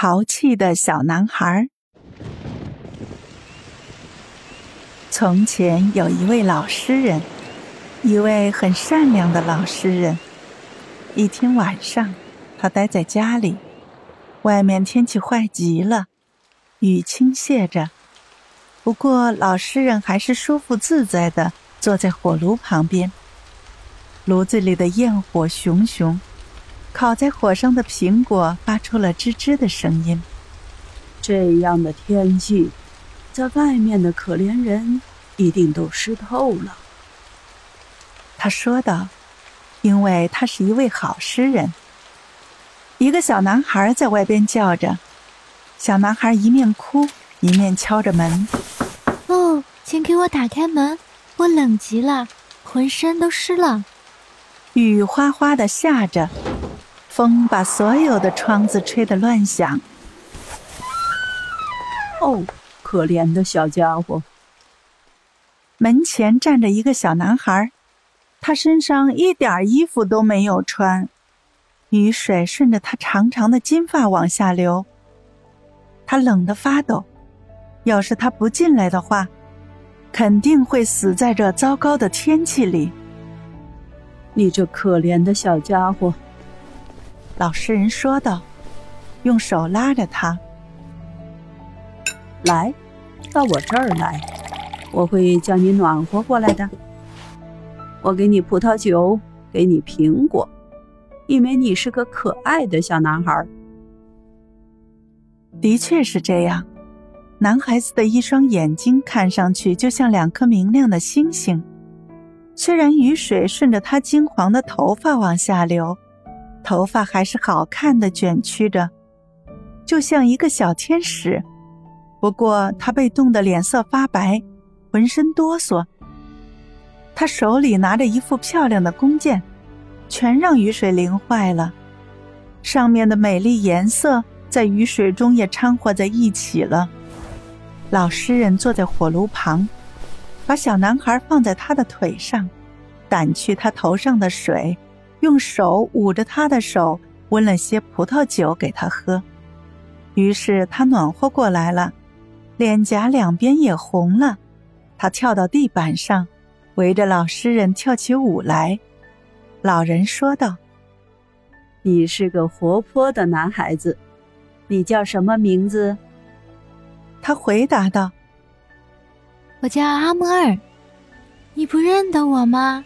淘气的小男孩。从前有一位老诗人，一位很善良的老诗人。一天晚上，他待在家里，外面天气坏极了，雨倾泻着。不过，老诗人还是舒服自在的坐在火炉旁边。炉子里的焰火熊熊。烤在火上的苹果发出了吱吱的声音。这样的天气，在外面的可怜人一定都湿透了。他说道：“因为他是一位好诗人。”一个小男孩在外边叫着。小男孩一面哭一面敲着门：“哦，请给我打开门，我冷极了，浑身都湿了。”雨哗哗的下着。风把所有的窗子吹得乱响。哦，可怜的小家伙！门前站着一个小男孩，他身上一点衣服都没有穿，雨水顺着他长长的金发往下流。他冷得发抖，要是他不进来的话，肯定会死在这糟糕的天气里。你这可怜的小家伙！老实人说道：“用手拉着他，来，到我这儿来，我会叫你暖和过来的。我给你葡萄酒，给你苹果，因为你是个可爱的小男孩。”的确是这样，男孩子的一双眼睛看上去就像两颗明亮的星星，虽然雨水顺着他金黄的头发往下流。头发还是好看的，卷曲着，就像一个小天使。不过他被冻得脸色发白，浑身哆嗦。他手里拿着一副漂亮的弓箭，全让雨水淋坏了。上面的美丽颜色在雨水中也掺和在一起了。老诗人坐在火炉旁，把小男孩放在他的腿上，掸去他头上的水。用手捂着他的手，温了些葡萄酒给他喝，于是他暖和过来了，脸颊两边也红了。他跳到地板上，围着老诗人跳起舞来。老人说道：“你是个活泼的男孩子，你叫什么名字？”他回答道：“我叫阿莫尔。你不认得我吗？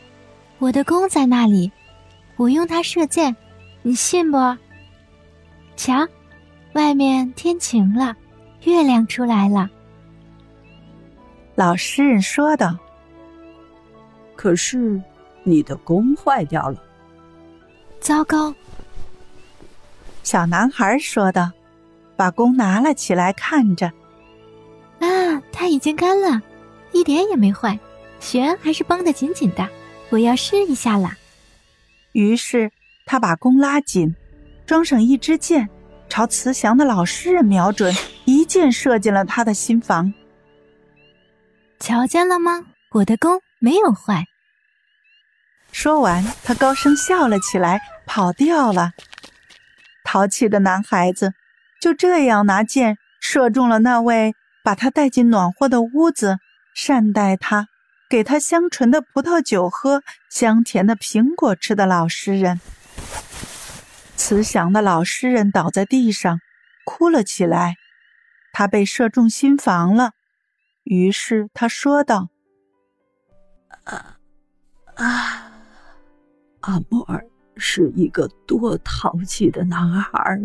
我的弓在那里。”我用它射箭，你信不？瞧，外面天晴了，月亮出来了。老诗人说道：“可是你的弓坏掉了。”糟糕！小男孩说道，把弓拿了起来，看着。啊，它已经干了，一点也没坏，弦还是绷得紧紧的。我要试一下了。于是他把弓拉紧，装上一支箭，朝慈祥的老诗人瞄准，一箭射进了他的心房。瞧见了吗？我的弓没有坏。说完，他高声笑了起来，跑掉了。淘气的男孩子就这样拿箭射中了那位把他带进暖和的屋子、善待他。给他香醇的葡萄酒喝，香甜的苹果吃的老诗人，慈祥的老诗人倒在地上，哭了起来。他被射中心房了，于是他说道：“啊啊，阿莫尔是一个多淘气的男孩，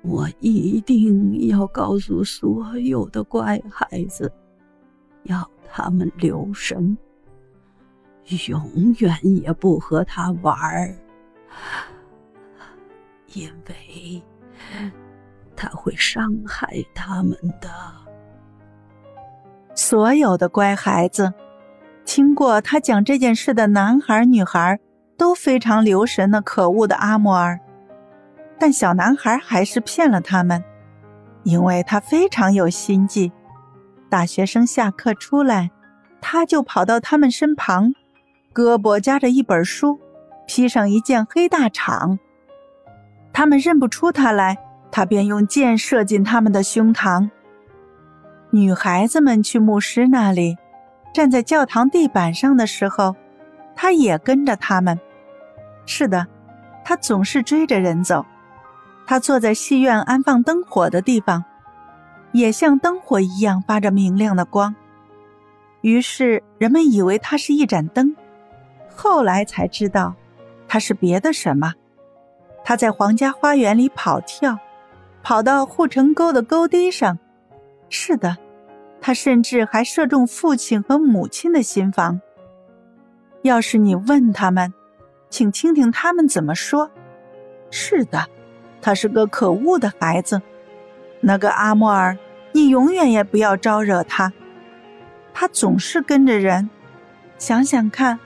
我一定要告诉所有的乖孩子，要。”他们留神，永远也不和他玩儿，因为他会伤害他们的。所有的乖孩子，听过他讲这件事的男孩女孩都非常留神那可恶的阿莫尔，但小男孩还是骗了他们，因为他非常有心计。大学生下课出来，他就跑到他们身旁，胳膊夹着一本书，披上一件黑大氅。他们认不出他来，他便用箭射进他们的胸膛。女孩子们去牧师那里，站在教堂地板上的时候，他也跟着他们。是的，他总是追着人走。他坐在戏院安放灯火的地方，也像灯火一样发着明亮的光。于是人们以为它是一盏灯，后来才知道，它是别的什么。他在皇家花园里跑跳，跑到护城沟的沟堤上。是的，他甚至还射中父亲和母亲的心房。要是你问他们，请听听他们怎么说。是的。他是个可恶的孩子，那个阿莫尔，你永远也不要招惹他。他总是跟着人。想想看，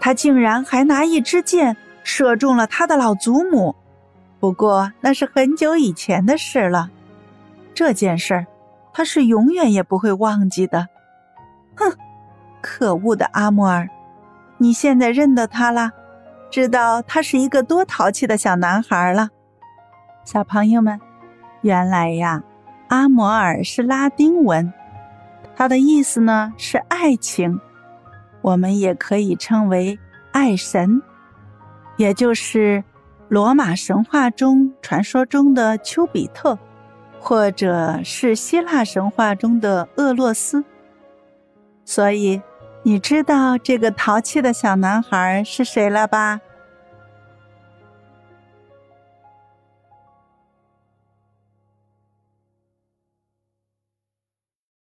他竟然还拿一支箭射中了他的老祖母。不过那是很久以前的事了。这件事儿，他是永远也不会忘记的。哼，可恶的阿莫尔，你现在认得他了，知道他是一个多淘气的小男孩了。小朋友们，原来呀，阿摩尔是拉丁文，它的意思呢是爱情，我们也可以称为爱神，也就是罗马神话中传说中的丘比特，或者是希腊神话中的厄洛斯。所以，你知道这个淘气的小男孩是谁了吧？